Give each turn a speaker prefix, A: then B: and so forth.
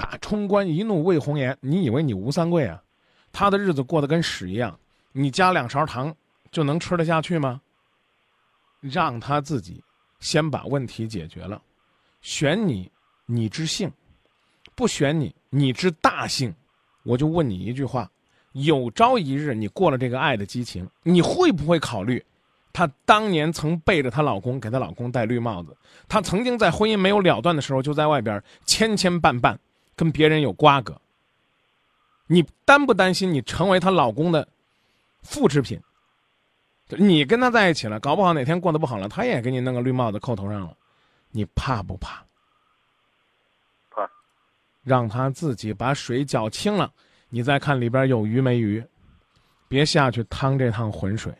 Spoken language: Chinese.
A: 啊，冲冠一怒为红颜，你以为你吴三桂啊？他的日子过得跟屎一样，你加两勺糖就能吃得下去吗？让他自己先把问题解决了，选你，你知性；不选你，你知大性。我就问你一句话：有朝一日你过了这个爱的激情，你会不会考虑，她当年曾背着她老公给她老公戴绿帽子，她曾经在婚姻没有了断的时候就在外边牵牵绊绊，跟别人有瓜葛。你担不担心你成为她老公的复制品？你跟他在一起了，搞不好哪天过得不好了，他也给你弄个绿帽子扣头上了，你怕不怕？
B: 怕。
A: 让他自己把水搅清了，你再看里边有鱼没鱼，别下去趟这趟浑水。